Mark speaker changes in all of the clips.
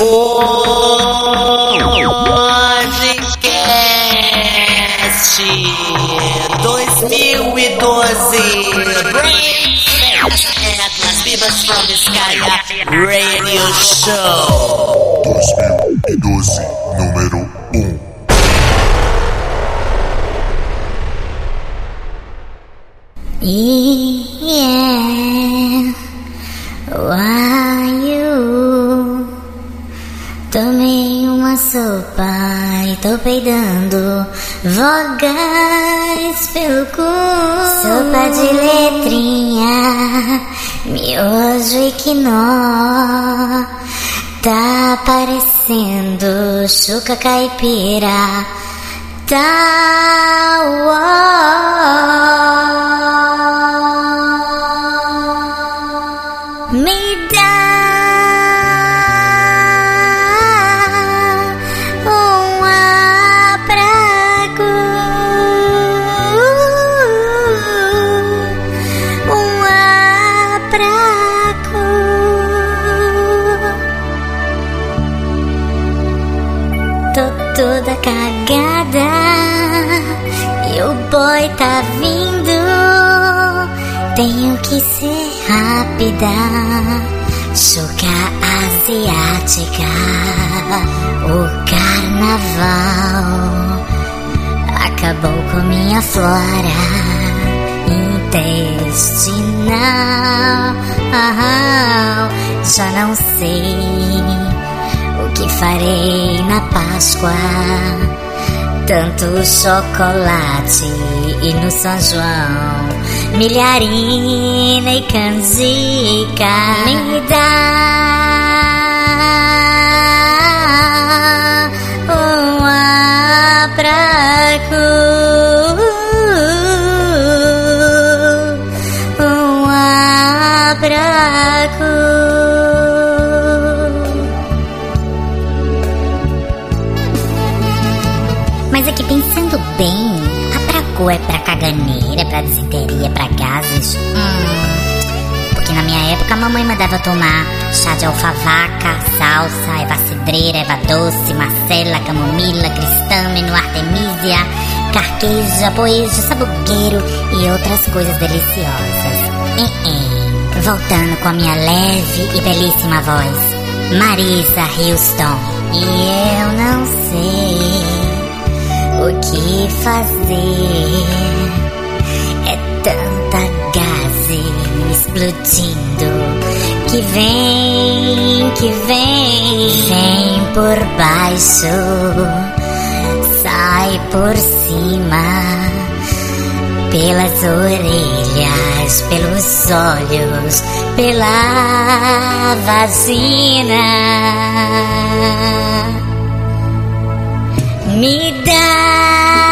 Speaker 1: Podcast 2012 Breakfast at Las Vivas from Biscaya Radio Show
Speaker 2: 2012, número 1.
Speaker 3: Yeah, miojo e quinó. Tá parecendo chuca caipira. Tá. Rápida, chuca asiática. O carnaval acabou com minha flora intestinal. Já não sei o que farei na Páscoa. Tanto chocolate e no São João, milharina e canjica me dá um abraço, um abraço. Mas aqui pensando bem, a pracu é pra caganeira, é pra gases. Hum, porque na minha época a mamãe mandava tomar chá de alfavaca, salsa, erva cidreira, erva doce, marcela, camomila, cristâmeno, artemisia, carqueja, poejo, sabugueiro e outras coisas deliciosas. Eh. Voltando com a minha leve e belíssima voz, Marisa Houston. E eu não sei o que fazer. Explodindo que vem, que vem, vem por baixo, sai por cima. Pelas orelhas, pelos olhos, pela vagina. Me dá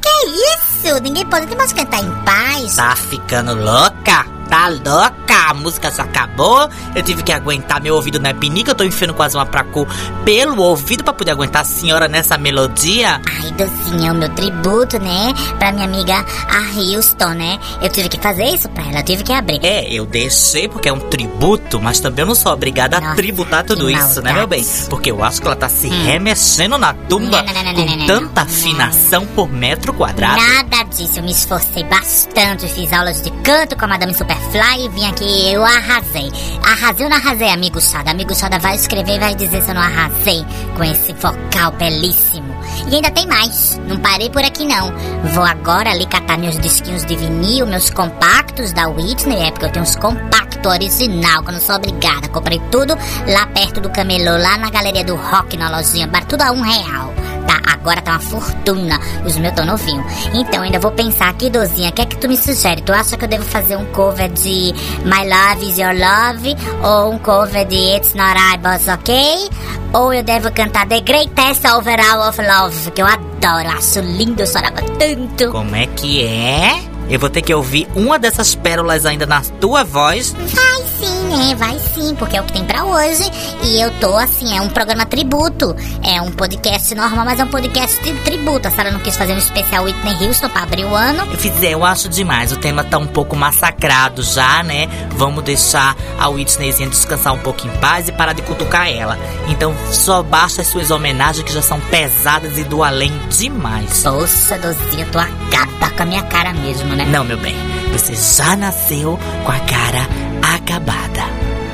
Speaker 3: que é isso? Ninguém pode mais cantar em paz.
Speaker 1: Tá ficando louca? Tá louca? A música já acabou. Eu tive que aguentar meu ouvido na pinica. Eu tô enfiando quase uma pracu pelo ouvido pra poder aguentar a senhora nessa melodia.
Speaker 3: Ai, docinho, é o meu tributo, né? Pra minha amiga a Houston, né? Eu tive que fazer isso pra ela, eu tive que abrir.
Speaker 1: É, eu deixei porque é um tributo, mas também eu não sou obrigada a tributar tudo isso, né, meu bem? Porque eu acho que ela tá se remexendo na tumba
Speaker 3: Não, não, não,
Speaker 1: com tanta afinação por metro quadrado.
Speaker 3: Nada disso, eu me esforcei bastante, fiz aulas de canto com a Madame Superfly e vim aqui eu arrasei. Arrasei ou não arrasei, amigo Sada? Amigo Sada vai escrever e vai dizer se eu não arrasei com esse vocal belíssimo. E ainda tem mais, não parei por aqui não. Vou agora ali catar meus disquinhos de vinil, meus compactos da Whitney, é porque eu tenho uns compactos original, que eu não sou obrigada. Comprei tudo lá perto do camelô, lá na galeria do rock, na lojinha, tudo a um real. Tá? Agora tá uma fortuna. Os meus tão novinhos. Então, ainda vou pensar aqui, Dozinha, o que é que tu me sugere? Tu acha que eu devo fazer um cover de My Love Is Your Love? Ou um cover de It's Not I, But Okay? Ou eu devo cantar The Greatest Overall of Love, que eu adoro, acho lindo, eu chorava tanto.
Speaker 1: Como é que é? Eu vou ter que ouvir uma dessas pérolas ainda na tua voz.
Speaker 3: Vai sim, né? Vai sim, porque é o que tem pra hoje. E eu tô assim, é um programa tributo. É um podcast normal, mas é um podcast de tributo. A Sarah não quis fazer um especial Whitney Houston pra abrir o ano.
Speaker 1: Eu fizer, eu acho demais. O tema tá um pouco massacrado já, né? Vamos deixar a Whitneyzinha descansar um pouco em paz e parar de cutucar ela. Então só basta as suas homenagens que já são pesadas e do além demais.
Speaker 3: Poxa, Dozinha, tu acaba com a minha cara mesmo, né?
Speaker 1: Não, meu bem, você já nasceu com a cara acabada.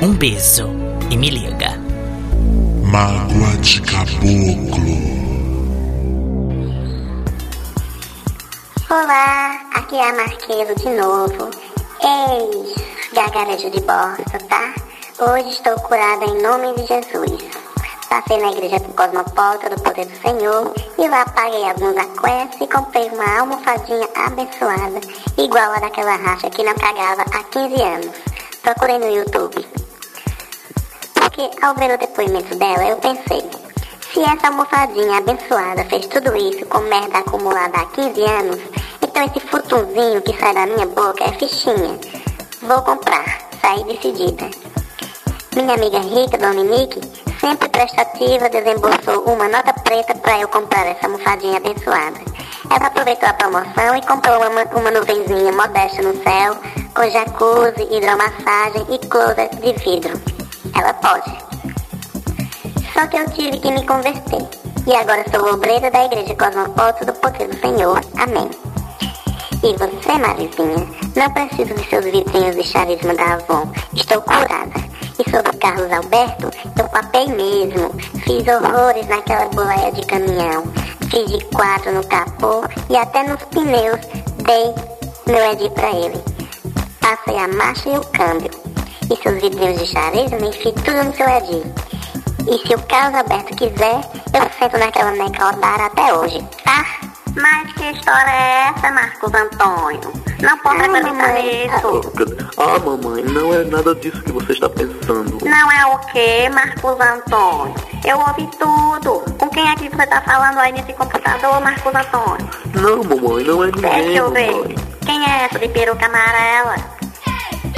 Speaker 1: Um beijo e me liga.
Speaker 2: Mágoa de caboclo.
Speaker 4: Olá, aqui é a Marquesa de novo. Ei, gargarejo de bosta, tá? Hoje estou curada em nome de Jesus. Passei na igreja do Cosmopolita do Poder do Senhor e lá paguei alguns aquestos e comprei uma almofadinha abençoada, igual a daquela racha que não cagava há 15 anos. Procurei no YouTube. Porque ao ver o depoimento dela, eu pensei, se essa almofadinha abençoada fez tudo isso com merda acumulada há 15 anos, então esse futunzinho que sai da minha boca é fichinha. Vou comprar, saí decidida. Minha amiga rica, Dominique, sempre prestativa, desembolsou uma nota preta para eu comprar essa almofadinha abençoada. Ela aproveitou a promoção e comprou uma, uma nuvenzinha modesta no céu, com jacuzzi, hidromassagem e closet de vidro. Ela pode. Só que eu tive que me converter. E agora sou obreira da Igreja Cosmopolita do Poder do Senhor. Amém. E você, Marizinha, não preciso de seus vidrinhos de charisma da Avon. Estou curada. E sobre Carlos Alberto, eu papei mesmo. Fiz horrores naquela boleia de caminhão. Fiz de quatro no capô e até nos pneus dei meu Edi pra ele. Passei a marcha e o câmbio. E seus vidrinhos de charisma, enfio tudo no seu Edi. E se o Carlos Alberto quiser, eu sento naquela neca odara até hoje, tá? Mas que história é essa, Marcos Antônio? Não pode acreditar nisso.
Speaker 5: Ah, mamãe, não é nada disso que você está pensando.
Speaker 4: Não é o quê, Marcos Antônio? Eu ouvi tudo. Com quem é que você tá falando aí nesse computador, Marcos Antônio?
Speaker 5: Não, mamãe, não é ninguém,
Speaker 4: Deixa eu ver.
Speaker 5: mamãe.
Speaker 4: Quem é essa de peruca amarela?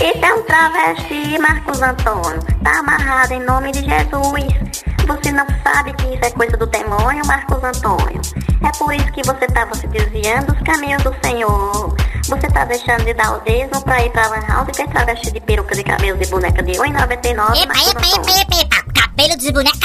Speaker 4: Isso é um travesti, Marcos Antônio. Tá amarrado em nome de Jesus. Você não sabe que isso é coisa do demônio, Marcos Antônio. É por isso que você estava se desviando dos caminhos do Senhor. Você tá deixando de dar o dízimo pra ir pra Lan House e ter travesti de peruca de cabelo de boneca de 1,99,
Speaker 3: Epa, epa, epa, epa, epa. Cabelo de boneca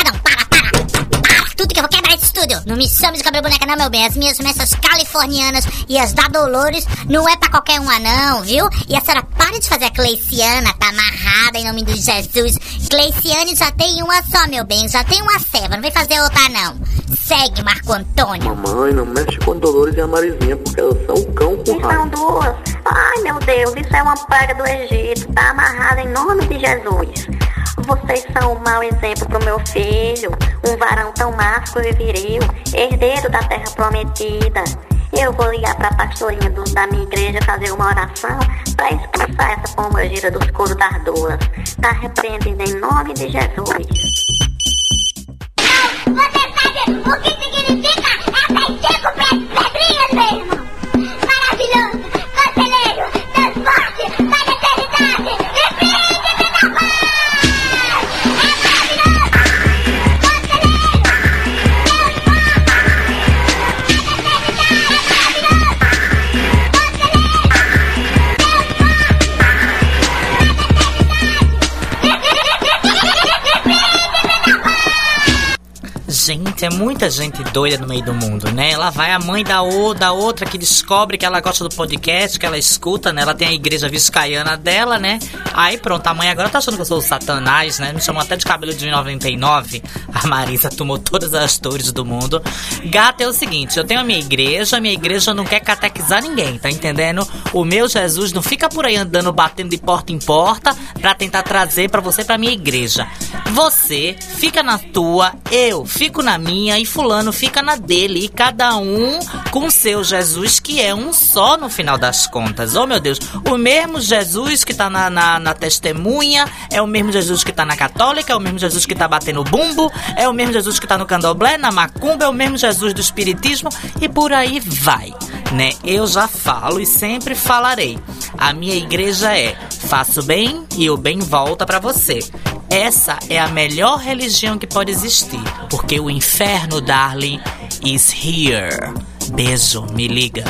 Speaker 3: tudo que eu vou quebrar esse estúdio. Não me chame de cabelo boneca não, meu bem. As minhas messas californianas e as da Dolores não é pra qualquer uma não, viu? E a senhora para de fazer a Cleiciana, tá amarrada em nome de Jesus. Cleiciane já tem uma só, meu bem. Já tem uma ceva, não vem fazer outra não. Segue, Marco Antônio.
Speaker 5: Mamãe, não mexe com a Dolores e a Marizinha, porque elas são um cão com
Speaker 4: E são
Speaker 5: raiva.
Speaker 4: duas. Ai, meu Deus, isso é uma praga do Egito. Tá amarrada em nome de Jesus. Vocês são um mau exemplo pro meu filho. Um varão tão másculo e viril, herdeiro da terra prometida. Eu vou ligar pra pastorinha do- da minha igreja fazer uma oração pra expulsar essa pomba gira dos coros das duas. Tá repreendendo em nome de Jesus.
Speaker 6: Você sabe o que significa essas é
Speaker 1: muita gente doida no meio do mundo, né? Lá vai a mãe da, o, da outra que descobre que ela gosta do podcast, que ela escuta, né? Ela tem a igreja viscaiana dela, né? Aí pronto, a mãe agora tá achando que eu sou o satanás, né? Me chamou até de cabelo de 99. A Marisa tomou todas as dores do mundo. Gata, é o seguinte, eu tenho a minha igreja, a minha igreja não quer catequizar ninguém, tá entendendo? O meu Jesus não fica por aí andando batendo de porta em porta pra tentar trazer pra você pra minha igreja. Você fica na tua, eu fico na minha minha e fulano fica na dele. E cada um com seu Jesus, que é um só no final das contas. Oh, meu Deus. O mesmo Jesus que tá na, na, na testemunha, é o mesmo Jesus que tá na católica, é o mesmo Jesus que tá batendo bumbo, é o mesmo Jesus que tá no candomblé, na macumba, é o mesmo Jesus do espiritismo e por aí vai, né? Eu já falo e sempre falarei. A minha igreja é faço bem e o bem volta para você. Essa é a melhor religião que pode existir, porque o inferno, darling, is here. Beijo, me liga.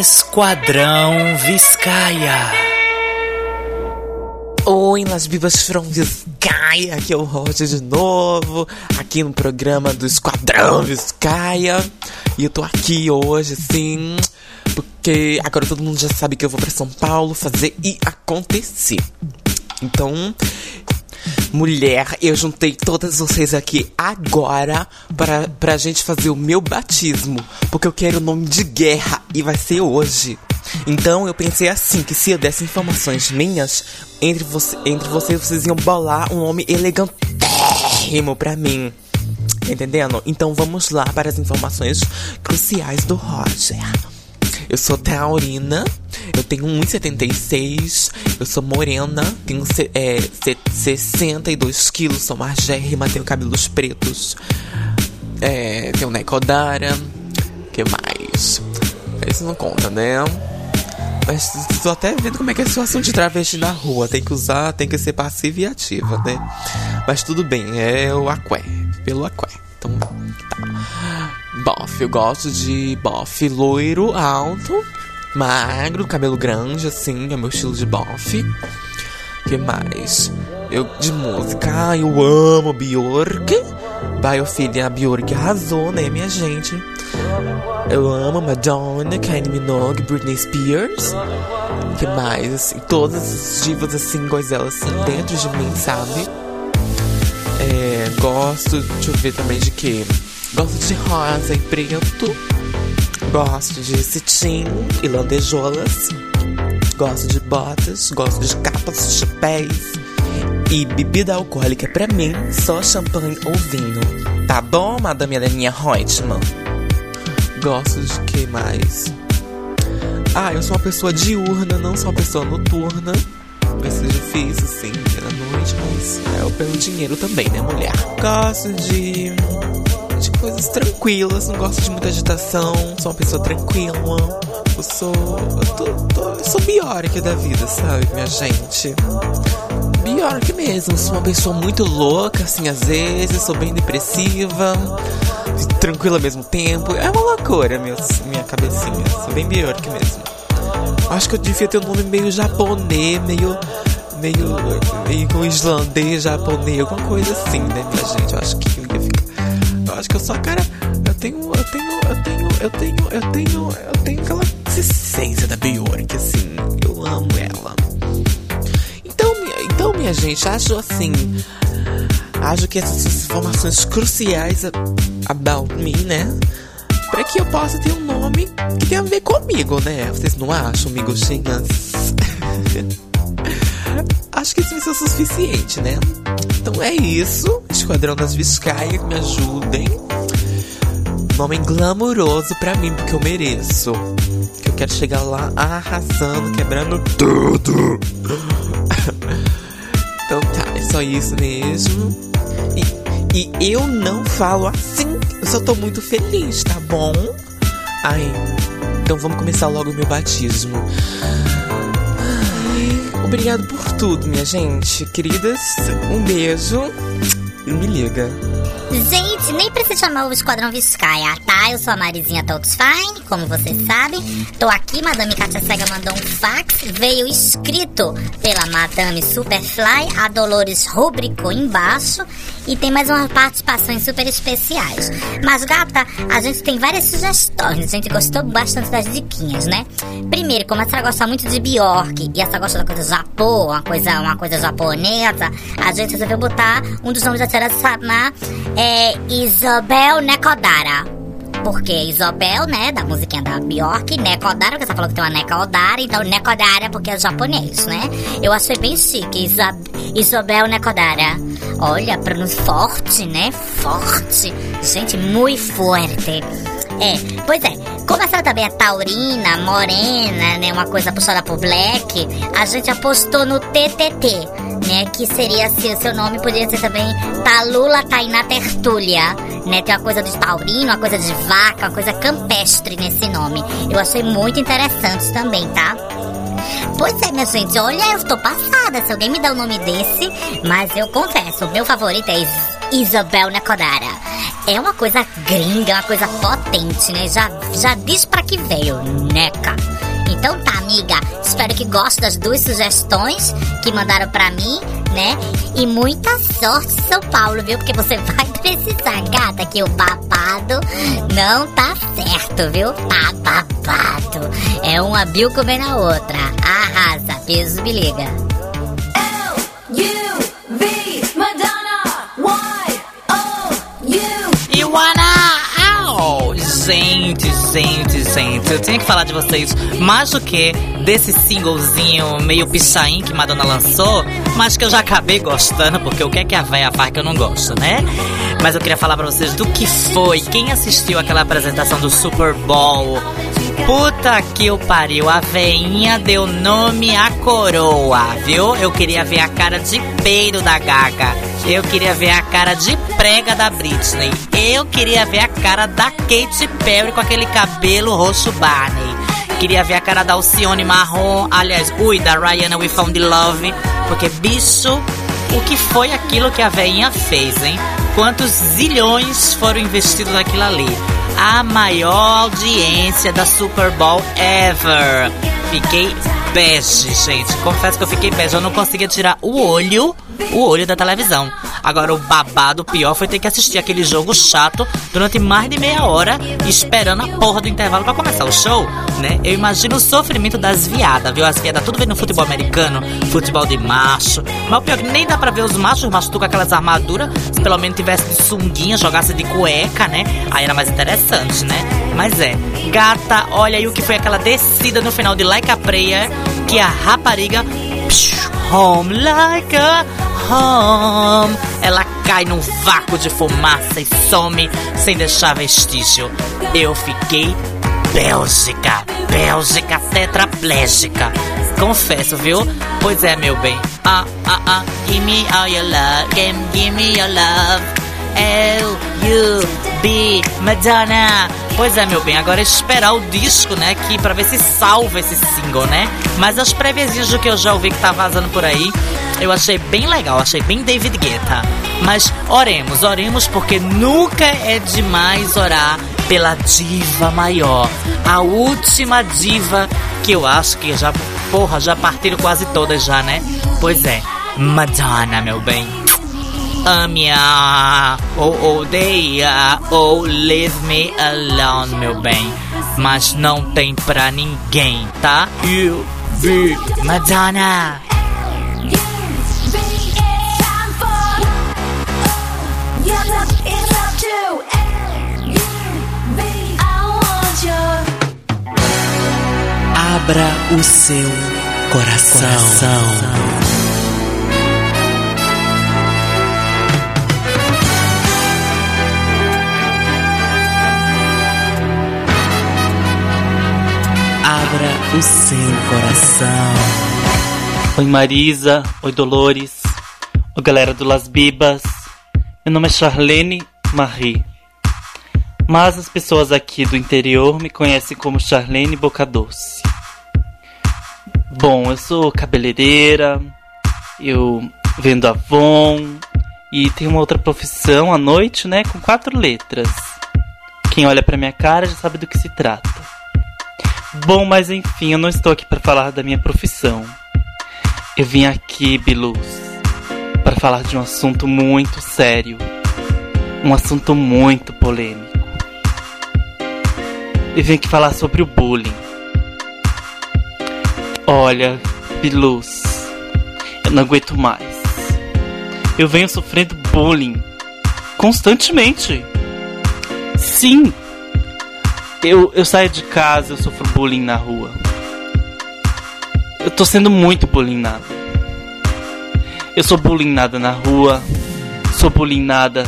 Speaker 1: Esquadrão Viscaia.
Speaker 7: Oi, Las Vivas from Vizcaya, aqui é o Roger de novo, aqui no programa do Esquadrão Vizcaya. E eu tô aqui hoje, assim, porque agora todo mundo já sabe que eu vou pra São Paulo fazer e acontecer. Então, mulher, eu juntei todas vocês aqui agora pra, pra gente fazer o meu batismo, porque eu quero o nome de guerra e vai ser hoje. Então eu pensei assim, que se eu desse informações minhas, entre, você, entre vocês, vocês iam bolar um nome elegantérrimo pra mim. Entendendo? Então vamos lá para as informações cruciais do Roger. Eu sou taurina, eu tenho 1,76, eu sou morena, tenho é, se- 62 quilos, sou magérrima, tenho cabelos pretos, é, tenho Nekodara, que mais? Isso não conta, né? Mas tô até vendo como é que é a situação de travesti na rua. Tem que usar, tem que ser passiva e ativa, né? Mas tudo bem, é o aqué, pelo aqué. Então, tá. Bofe, eu gosto de bofe loiro, alto, magro, cabelo grande, assim, é meu estilo de bofe. que mais? Eu, de música, eu amo Bjork. Biofilia, a Bjork arrasou, né, minha gente? Eu amo Madonna, Kylie Minogue, Britney Spears. que mais? Assim, todas as divas, assim, coisas assim, dentro de mim, sabe? É, gosto, deixa eu ver também de que. Gosto de rosa e preto. Gosto de cetim e landejolas. Gosto de botas, gosto de capas, chapéus. E bebida alcoólica pra mim, só champanhe ou vinho. Tá bom, Madame Heleninha Reutemann? Gosto de que mais? Ah, eu sou uma pessoa diurna, não sou uma pessoa noturna. Vai ser difícil, sim, pela noite, mas é pelo dinheiro também, né, mulher? Gosto de. De coisas tranquilas, não gosto de muita agitação, sou uma pessoa tranquila. Eu sou. Eu, tô, tô- eu sou Bjork da vida, sabe, minha gente? Bjork mesmo, sou uma pessoa muito louca, assim, às vezes, sou bem depressiva, tranquila ao mesmo tempo. É uma loucura, meu, minha cabecinha, sou bem Bjork mesmo. Acho que eu devia ter um nome meio japonês, meio. meio. meio islandês, japonês, alguma coisa assim, né, minha gente? Eu acho que eu ia acho que eu sou cara. Eu tenho. Eu tenho. Eu tenho. Eu tenho. Eu tenho. Eu tenho aquela essência da Bjork, assim. Eu amo ela. Então, então, minha gente, acho assim. Acho que essas informações cruciais about me, né? Pra que eu possa ter um nome que tenha a ver comigo, né? Vocês não acham, miguxinhas? Acho que isso vai ser o suficiente, né? Então é isso. Esquadrão das Viscaia, me ajudem. Nome glamouroso pra mim, porque eu mereço. Que eu quero chegar lá arrasando, quebrando tudo. então tá, é só isso mesmo. E, e eu não falo assim. Eu só tô muito feliz, tá bom? Ai, então vamos começar logo o meu batismo. Obrigado por tudo, minha gente. Queridas, um beijo. E me liga.
Speaker 3: Gente, nem precisa chamar o Esquadrão Viscaia, tá? Eu sou a Marizinha Todos Fine, como vocês sabem. Tô aqui, Madame Katia Cega mandou um fax, veio escrito pela Madame Superfly, a Dolores rubricou embaixo e tem mais umas participações super especiais. Mas, gata, a gente tem várias sugestões, a gente gostou bastante das diquinhas, né? Primeiro, como a senhora gosta muito de Bjork e a senhora gosta da coisa Japô, uma coisa, uma coisa japonesa, a gente resolveu botar um dos nomes da senhora chamar é Isabel Nekodara. Porque Isobel, né, da musiquinha da Bjork, Nekodara, que você falou que tem uma Nekodara, então Nekodara porque é japonês, né? Eu achei bem chique, Isa Isobel Nekodara. Olha, pronúncia forte, né? Forte. Gente, muito forte. É, pois é. Como essa também é taurina, morena, né? Uma coisa puxada pro black, a gente apostou no TTT, né? Que seria, se o seu nome poderia ser também Talula Tainá Tertúlia, né? Tem uma coisa de taurino, uma coisa de vaca, uma coisa campestre nesse nome. Eu achei muito interessante também, tá? Pois é, minha gente, olha, eu tô passada se alguém me dá o nome desse, mas eu confesso, o meu favorito é Is Isabel Nekodara. É uma coisa gringa, uma coisa potente, né? Já, já diz pra que veio, neca. Então tá, amiga. Espero que goste das duas sugestões que mandaram pra mim, né? E muita sorte, São Paulo, viu? Porque você vai precisar, gata, que o babado não tá certo, viu? Tá babado. É uma bil comendo a outra. Arrasa, peso me liga.
Speaker 1: Gente, gente, gente, eu tinha que falar de vocês mais do que desse singlezinho meio pichain que Madonna lançou, mas que eu já acabei gostando, porque o que é que a véia faz que eu não gosto, né? Mas eu queria falar pra vocês do que foi, quem assistiu aquela apresentação do Super Bowl. Puta que o pariu, a veinha deu nome à coroa, viu? Eu queria ver a cara de peido da Gaga. Eu queria ver a cara de prega da Britney. Eu queria ver a cara da Katy Perry com aquele cabelo roxo Barney. Queria ver a cara da Alcione marrom, aliás, ui, da Rihanna We Found Love. Porque, bicho, o que foi aquilo que a veinha fez, hein? Quantos zilhões foram investidos naquilo ali? A maior audiência da Super Bowl ever. Fiquei bege, gente. Confesso que eu fiquei bege. Eu não conseguia tirar o olho, o olho da televisão. Agora, o babado pior foi ter que assistir aquele jogo chato durante mais de meia hora, esperando a porra do intervalo pra começar o show, né? Eu imagino o sofrimento das viadas, viu? As viadas tudo vendo futebol americano, futebol de macho. Mas o pior é que nem dá pra ver os machos, os com aquelas armaduras. Se pelo menos tivesse de sunguinha, jogasse de cueca, né? Aí era mais interessante, né? Mas é, gata, olha aí o que foi aquela descida no final de Like a Prayer, que a rapariga. psh, Home like a home. Ela cai num vácuo de fumaça e some sem deixar vestígio. Eu fiquei Bélgica, Bélgica tetraplégica. Confesso, viu? Pois é, meu bem. Ah, ah, ah, give me all your love, give, give me your love. L, U, B, Madonna. Pois é, meu bem, agora é esperar o disco, né? Que pra ver se salva esse single, né? Mas as previsinhas do que eu já ouvi que tá vazando por aí, eu achei bem legal, achei bem David Guetta. Mas oremos, oremos, porque nunca é demais orar pela diva maior. A última diva que eu acho que já, porra, já partiram quase todas já, né? Pois é, Madonna, meu bem. Ame-a, ou odeia, ou leave me alone, meu bem. Mas não tem pra ninguém, tá? You be Madonna.
Speaker 7: Abra o seu coração. Abra o seu coração.
Speaker 8: Oi Marisa, oi Dolores, oi galera do Las Bibas. Meu nome é Charlene Marie. Mas as pessoas aqui do interior me conhecem como Charlene Boca Doce. Bom, eu sou cabeleireira, eu vendo Avon e tenho uma outra profissão à noite, né, com quatro letras. Quem olha pra minha cara já sabe do que se trata. Bom, mas enfim, eu não estou aqui para falar da minha profissão. Eu vim aqui, Bilus, para falar de um assunto muito sério. Um assunto muito polêmico. Eu vim aqui falar sobre o bullying. Olha, Bilus, eu não aguento mais. Eu venho sofrendo bullying constantemente. Sim, Eu, eu saio de casa, eu sofro bullying na rua. Eu tô sendo muito bullyingado. Eu sou bullyingada na rua, sou bullyingada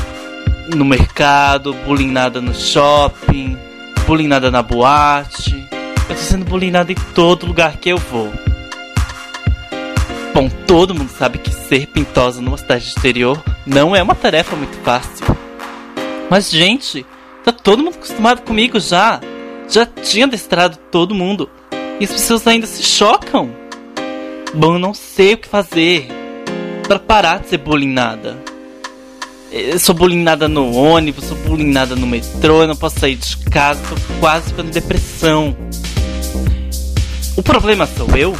Speaker 8: no mercado, bullyingada no shopping, bullyingada na boate. Eu tô sendo bullyingada em todo lugar que eu vou. Bom, todo mundo sabe que ser pintosa numa cidade exterior não é uma tarefa muito fácil. Mas, gente, tá todo mundo acostumado comigo já. Já tinha destrado todo mundo. E as pessoas ainda se chocam. Bom, eu não sei o que fazer para parar de ser bullyingada. Eu sou bullyingada no ônibus, sou bullyingada no metrô, eu não posso sair de casa, tô quase ficando depressão. O problema sou eu?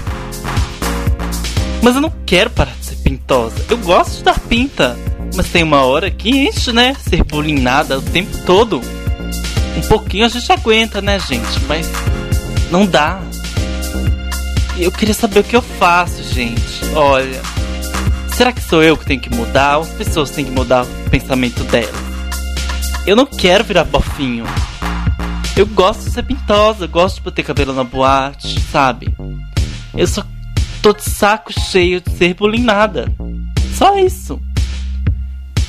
Speaker 8: Mas eu não quero parar de ser pintosa. Eu gosto de dar pinta. Mas tem uma hora que enche, né? Ser bullyingada o tempo todo. Um pouquinho a gente aguenta, né, gente? Mas não dá. Eu queria saber o que eu faço, gente. Olha, será que sou eu que tenho que mudar? Ou as pessoas têm que mudar o pensamento delas? Eu não quero virar bofinho. Eu gosto de ser pintosa, gosto de botar cabelo na boate, sabe? Eu só tô de saco cheio de ser bullyingada. Só isso.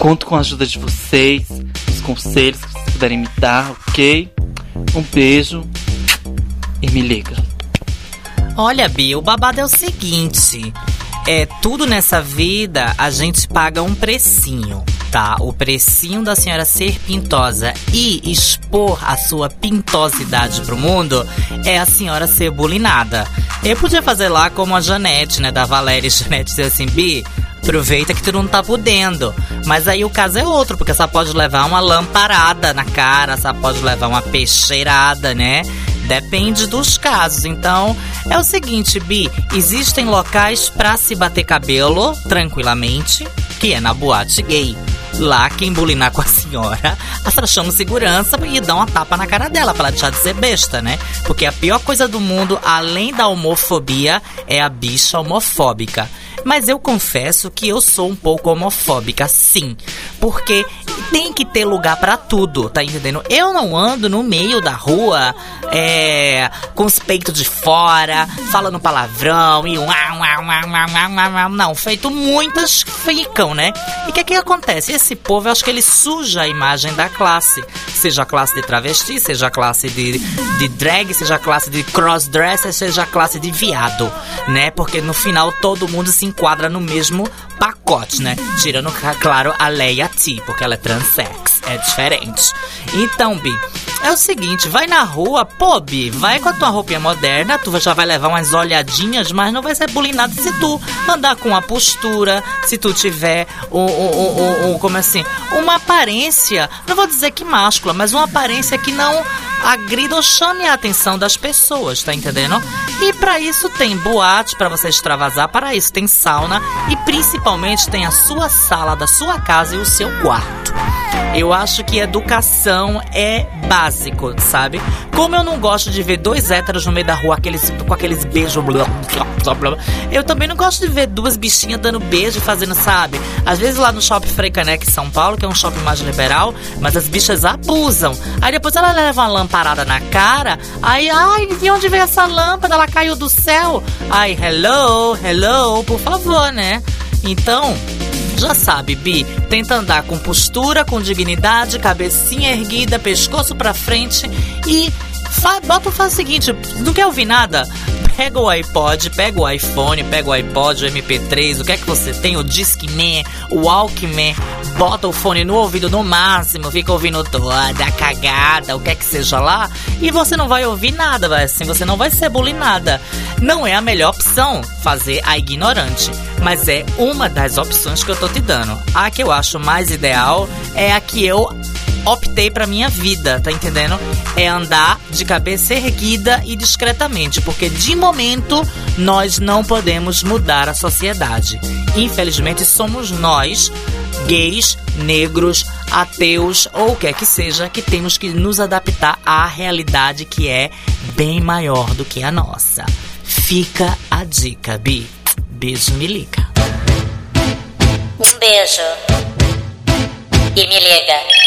Speaker 8: Conto com a ajuda de vocês, os conselhos que vocês puderem me dar, ok? Um beijo e me liga.
Speaker 1: Olha, Bia, o babado é o seguinte. É, tudo nessa vida a gente paga um precinho, tá? O precinho da senhora ser pintosa e expor a sua pintosidade pro mundo é a senhora ser bulinada. Eu podia fazer lá como a Janete, né? Da Valéria Janete dizer assim, aproveita que tu não tá podendo. Mas aí o caso é outro, porque você pode levar uma lamparada na cara, você pode levar uma peixeirada, né? Depende dos casos. Então, é o seguinte, Bi, existem locais pra se bater cabelo tranquilamente, que é na boate gay. Lá, quem bulinar com a senhora, a senhora chama segurança e dá uma tapa na cara dela pra ela deixar de ser besta, né? Porque a pior coisa do mundo, além da homofobia, é a bicha homofóbica. Mas eu confesso que eu sou um pouco homofóbica, sim. Porque tem que ter lugar pra tudo, tá entendendo? Eu não ando no meio da rua, é. com os peitos de fora, falando palavrão e um. Não, feito muitas ficam, né? E o que, que acontece? Esse povo, eu acho que ele suja a imagem da classe. Seja a classe de travesti, seja a classe de, de drag, seja a classe de crossdresser, seja a classe de viado, né? Porque no final todo mundo se enquadra no mesmo pacote, né? Tirando, claro, a Leia T, porque ela é transex, é diferente. Então, Bi, é o seguinte, vai na rua, pô, Bi, vai com a tua roupinha moderna, tu já vai levar umas olhadinhas, mas não vai ser bulinado se tu andar com a postura, se tu tiver o, como assim, uma aparência, não vou dizer que máscula, mas uma aparência que não agrida ou chame a atenção das pessoas, tá entendendo? E para isso tem boate para você extravasar, para isso tem sauna e principalmente tem a sua sala da sua casa e o seu quarto. Eu acho que educação é básico, sabe? Como eu não gosto de ver dois héteros no meio da rua aqueles, com aqueles beijos. blá, blá, blá, Eu também não gosto de ver duas bichinhas dando beijo e fazendo, sabe? Às vezes lá no shopping Freicaneca em São Paulo, que é um shopping mais liberal, mas as bichas abusam. Aí depois ela leva uma lamparada na cara, aí, ai, de onde veio essa lâmpada? Ela caiu do céu. Ai, hello, hello, por favor, né? Então, já sabe, Bi, tenta andar com postura, com dignidade, cabecinha erguida, pescoço pra frente e fa bota faz o seguinte, não quer ouvir nada? Pega o iPod, pega o iPhone, pega o iPod, o MP3, o que é que você tem, o Discman, o Walkman, bota o fone no ouvido no máximo, fica ouvindo toda a cagada, o que é que seja lá, e você não vai ouvir nada, vai assim, você não vai ser bulinada. Não é a melhor opção fazer a ignorante, mas é uma das opções que eu tô te dando. A que eu acho mais ideal é a que eu optei pra minha vida, tá entendendo? É andar de cabeça erguida e discretamente, porque de momento nós não podemos mudar a sociedade. Infelizmente somos nós, gays, negros, ateus ou o que é que seja, que temos que nos adaptar à realidade que é bem maior do que a nossa. Fica a dica, Bi. Beijo, me liga.
Speaker 3: Um beijo. E me liga.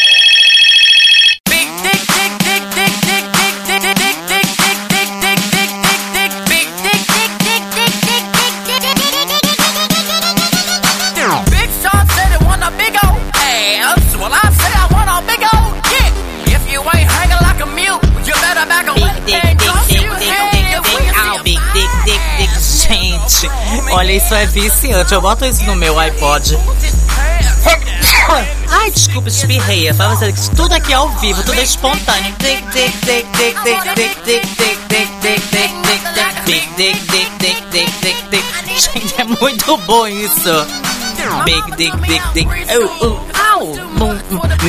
Speaker 9: You better back away.
Speaker 1: Dick, dick, dick, dick, dick, dick, au, big dick, dick, dick. Gente, olha, isso é viciante. Eu boto isso no meu iPod. Ai, desculpa, espirrei. Dizendo que tudo aqui é ao vivo, tudo é espontâneo. Dick, dick, dick, dick, dick, dick, dick, dick, dick, dick, dick, dick, dick, dick, dick, dick, dick, dick. Gente, é muito bom isso. Big dick, dick, dick. Oh, oh, bum.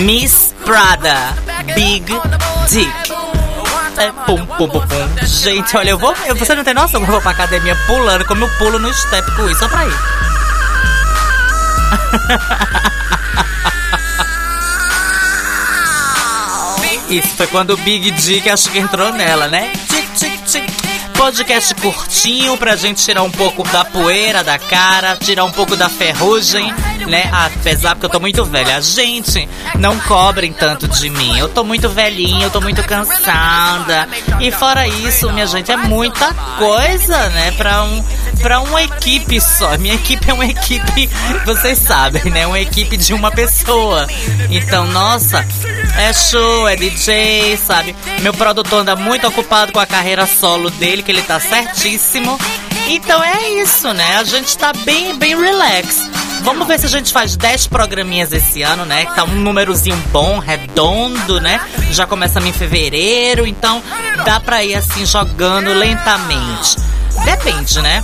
Speaker 1: Miss Prada. Big dick. É, pum, pum, pum, pum. Gente, olha, eu vou. eu- Você não tem noção que eu vou pra academia pulando, como eu pulo no step com isso. Só pra ir. Isso foi quando o Big Dick acho que entrou nela, né? Tic, tic. Podcast curtinho pra gente tirar um pouco da poeira da cara, tirar um pouco da ferrugem, né? Apesar que eu tô muito velha. Gente, não cobrem tanto de mim. Eu tô muito velhinha, eu tô muito cansada. E fora isso, minha gente, é muita coisa, né? Pra, um, pra uma equipe só. Minha equipe é uma equipe, vocês sabem, né? Uma equipe de uma pessoa. Então, nossa, é show, é DJ, sabe? Meu produtor anda muito ocupado com a carreira solo dele, que ele tá certíssimo. Então é isso, né? A gente tá bem, bem relax. Vamos ver se a gente faz 10 programinhas esse ano, né? Tá um númerozinho bom, redondo, né? Já começamos em fevereiro, então dá pra ir assim jogando lentamente. Depende, né?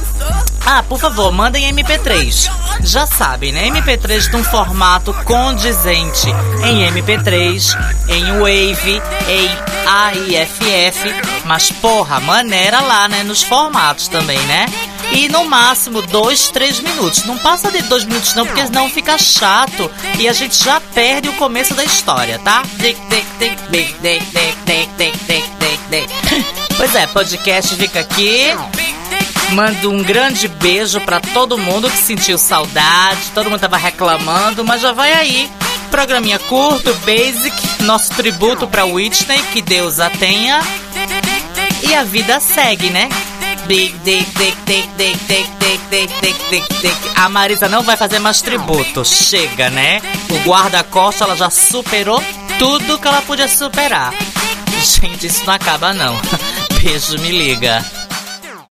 Speaker 1: Ah, por favor, mandem MP3. Já sabem, né? MP3 num formato condizente em MP3, em Wave, em AIFF. Mas, porra, maneira lá, né? Nos formatos também, né? E no máximo dois, três minutos. Não passa de dois minutos, não, porque senão fica chato e a gente já perde o começo da história, tá? Pois é, podcast fica aqui. Mando um grande beijo pra todo mundo que sentiu saudade, todo mundo tava reclamando, mas já vai aí. Programinha curto, basic, nosso tributo pra Whitney, que Deus a tenha. E a vida segue, né? A Marisa não vai fazer mais tributo, chega, né? O guarda-costas ela já superou tudo que ela podia superar. Gente, isso não acaba não. Beijo, me liga.